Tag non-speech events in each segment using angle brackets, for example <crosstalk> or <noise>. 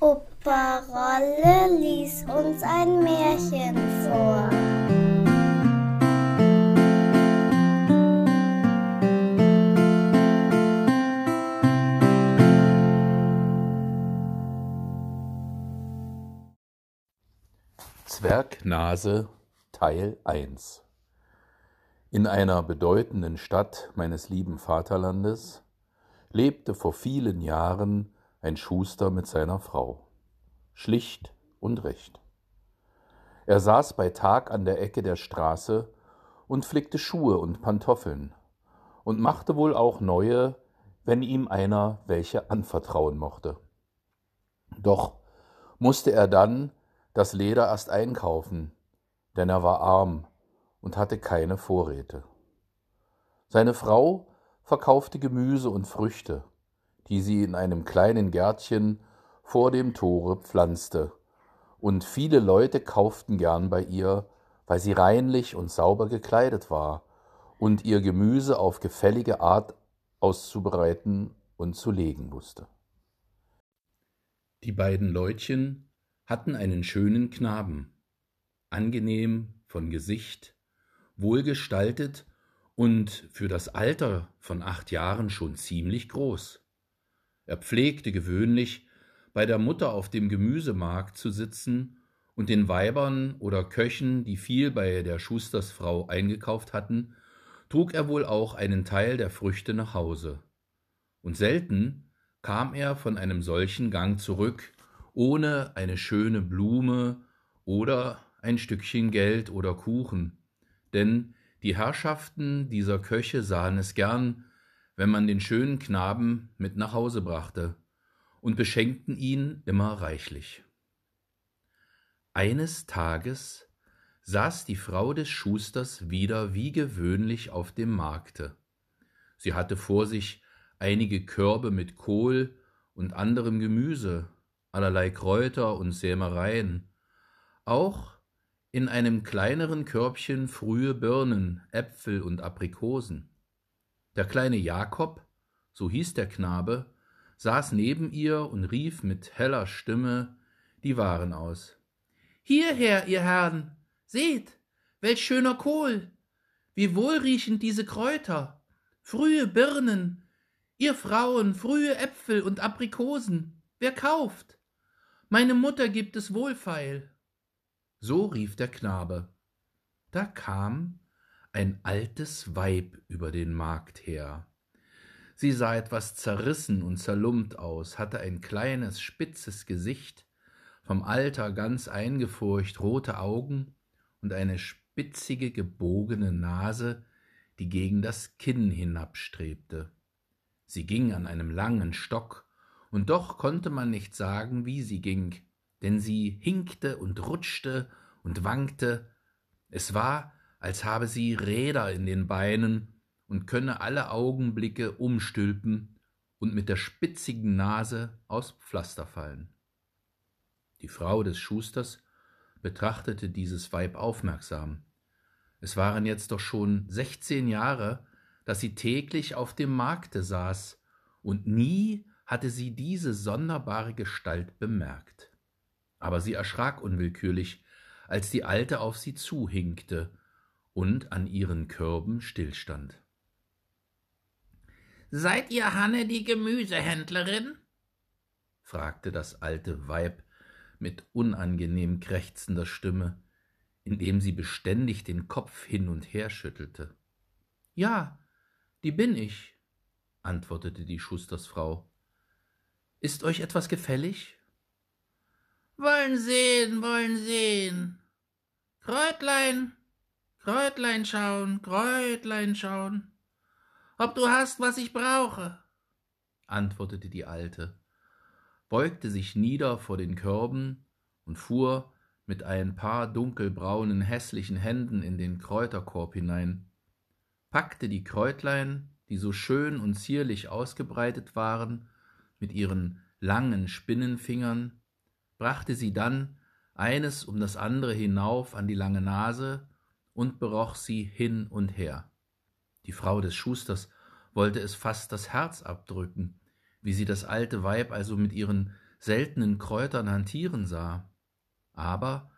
Opa Rolle lies uns ein Märchen vor. Zwergnase Teil 1 In einer bedeutenden Stadt meines lieben Vaterlandes lebte vor vielen Jahren ein Schuster mit seiner Frau. Schlicht und recht. Er saß bei Tag an der Ecke der Straße und flickte Schuhe und Pantoffeln und machte wohl auch neue, wenn ihm einer welche anvertrauen mochte. Doch musste er dann das Leder erst einkaufen, denn er war arm und hatte keine Vorräte. Seine Frau verkaufte Gemüse und Früchte, die sie in einem kleinen Gärtchen vor dem Tore pflanzte, und viele Leute kauften gern bei ihr, weil sie reinlich und sauber gekleidet war und ihr Gemüse auf gefällige Art auszubereiten und zu legen wusste. Die beiden Leutchen hatten einen schönen Knaben, angenehm von Gesicht, wohlgestaltet und für das Alter von acht Jahren schon ziemlich groß. Er pflegte gewöhnlich, bei der Mutter auf dem Gemüsemarkt zu sitzen und den Weibern oder Köchen, die viel bei der Schustersfrau eingekauft hatten, trug er wohl auch einen Teil der Früchte nach Hause. Und selten kam er von einem solchen Gang zurück, ohne eine schöne Blume oder ein Stückchen Geld oder Kuchen, denn die Herrschaften dieser Köche sahen es gern, wenn man den schönen Knaben mit nach Hause brachte, und beschenkten ihn immer reichlich. Eines Tages saß die Frau des Schusters wieder wie gewöhnlich auf dem Markte. Sie hatte vor sich einige Körbe mit Kohl und anderem Gemüse, allerlei Kräuter und Sämereien, auch in einem kleineren Körbchen frühe Birnen, Äpfel und Aprikosen. Der kleine Jakob, so hieß der Knabe, saß neben ihr und rief mit heller Stimme die Waren aus. Hierher, ihr Herren, seht, welch schöner Kohl, wie wohlriechend diese Kräuter, frühe Birnen, ihr Frauen, frühe Äpfel und Aprikosen, wer kauft? Meine Mutter gibt es wohlfeil so rief der Knabe. Da kam ein altes Weib über den Markt her. Sie sah etwas zerrissen und zerlumpt aus, hatte ein kleines, spitzes Gesicht, vom Alter ganz eingefurcht, rote Augen und eine spitzige, gebogene Nase, die gegen das Kinn hinabstrebte. Sie ging an einem langen Stock, und doch konnte man nicht sagen, wie sie ging, denn sie hinkte und rutschte und wankte. Es war, als habe sie Räder in den Beinen und könne alle Augenblicke umstülpen und mit der spitzigen Nase aus Pflaster fallen. Die Frau des Schusters betrachtete dieses Weib aufmerksam. Es waren jetzt doch schon sechzehn Jahre, dass sie täglich auf dem Markte saß, und nie hatte sie diese sonderbare Gestalt bemerkt aber sie erschrak unwillkürlich, als die Alte auf sie zuhinkte und an ihren Körben stillstand. Seid ihr Hanne die Gemüsehändlerin? fragte das alte Weib mit unangenehm krächzender Stimme, indem sie beständig den Kopf hin und her schüttelte. Ja, die bin ich, antwortete die Schustersfrau. Ist euch etwas gefällig? Wollen sehen, wollen sehen. Kräutlein, Kräutlein schauen, Kräutlein schauen. Ob du hast, was ich brauche, antwortete die Alte, beugte sich nieder vor den Körben und fuhr mit ein paar dunkelbraunen, hässlichen Händen in den Kräuterkorb hinein, packte die Kräutlein, die so schön und zierlich ausgebreitet waren, mit ihren langen Spinnenfingern, brachte sie dann eines um das andere hinauf an die lange Nase und beroch sie hin und her. Die Frau des Schusters wollte es fast das Herz abdrücken, wie sie das alte Weib also mit ihren seltenen Kräutern hantieren sah. Aber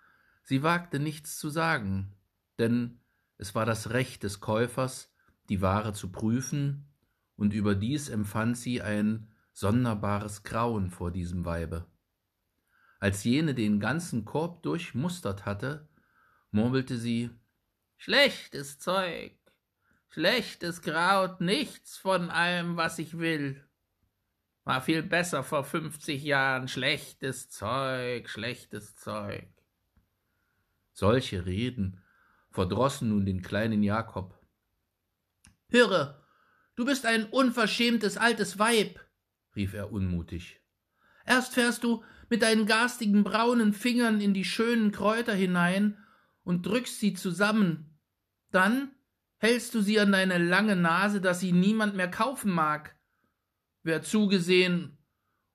sie wagte nichts zu sagen, denn es war das Recht des Käufers, die Ware zu prüfen, und überdies empfand sie ein sonderbares Grauen vor diesem Weibe. Als jene den ganzen Korb durchmustert hatte, murmelte sie Schlechtes Zeug, schlechtes Kraut, nichts von allem, was ich will. War viel besser vor fünfzig Jahren, schlechtes Zeug, schlechtes Zeug. Solche Reden verdrossen nun den kleinen Jakob. Höre, du bist ein unverschämtes altes Weib, rief er unmutig. Erst fährst du mit deinen garstigen braunen Fingern in die schönen Kräuter hinein und drückst sie zusammen. Dann hältst du sie an deine lange Nase, dass sie niemand mehr kaufen mag. Wer zugesehen,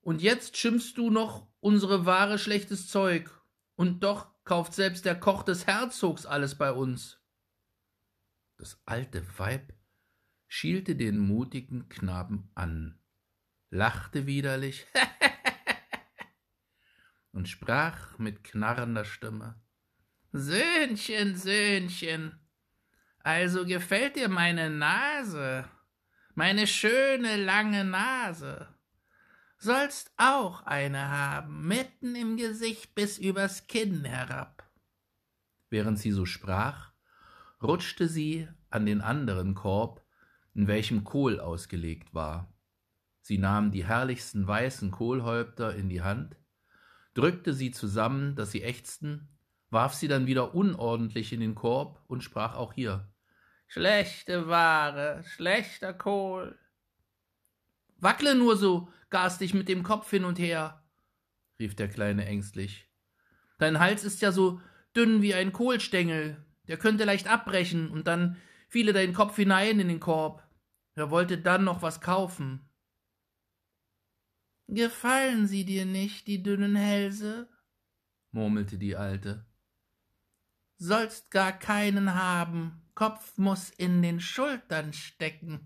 und jetzt schimpfst du noch unsere Ware schlechtes Zeug, und doch kauft selbst der Koch des Herzogs alles bei uns. Das alte Weib schielte den mutigen Knaben an, lachte widerlich <laughs> und sprach mit knarrender Stimme Söhnchen, Söhnchen, also gefällt dir meine Nase, meine schöne lange Nase. Sollst auch eine haben, mitten im Gesicht bis übers Kinn herab. Während sie so sprach, rutschte sie an den anderen Korb, in welchem Kohl ausgelegt war. Sie nahm die herrlichsten weißen Kohlhäupter in die Hand, drückte sie zusammen, dass sie ächzten, warf sie dann wieder unordentlich in den Korb und sprach auch hier Schlechte Ware, schlechter Kohl. Wackle nur so garstig mit dem Kopf hin und her, rief der Kleine ängstlich. Dein Hals ist ja so dünn wie ein Kohlstengel, der könnte leicht abbrechen, und dann fiele dein Kopf hinein in den Korb. Er wollte dann noch was kaufen. Gefallen sie dir nicht, die dünnen Hälse? murmelte die Alte. Sollst gar keinen haben, Kopf muss in den Schultern stecken,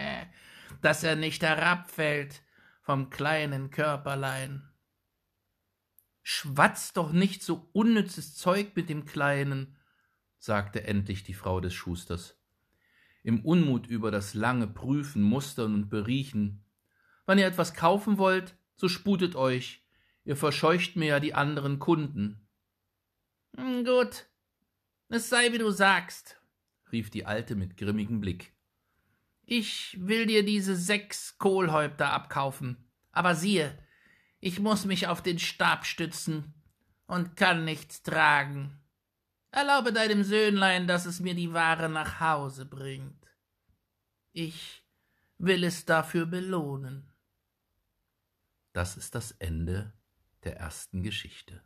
<laughs> dass er nicht herabfällt vom kleinen Körperlein. Schwatz doch nicht so unnützes Zeug mit dem Kleinen, sagte endlich die Frau des Schusters. Im Unmut über das lange Prüfen, Mustern und Beriechen. Wann ihr etwas kaufen wollt, so sputet euch, ihr verscheucht mir ja die anderen Kunden. Hm, gut, es sei, wie du sagst, rief die Alte mit grimmigem Blick. Ich will dir diese sechs Kohlhäupter abkaufen, aber siehe, ich muss mich auf den Stab stützen und kann nichts tragen. Erlaube deinem Söhnlein, dass es mir die Ware nach Hause bringt. Ich will es dafür belohnen. Das ist das Ende der ersten Geschichte.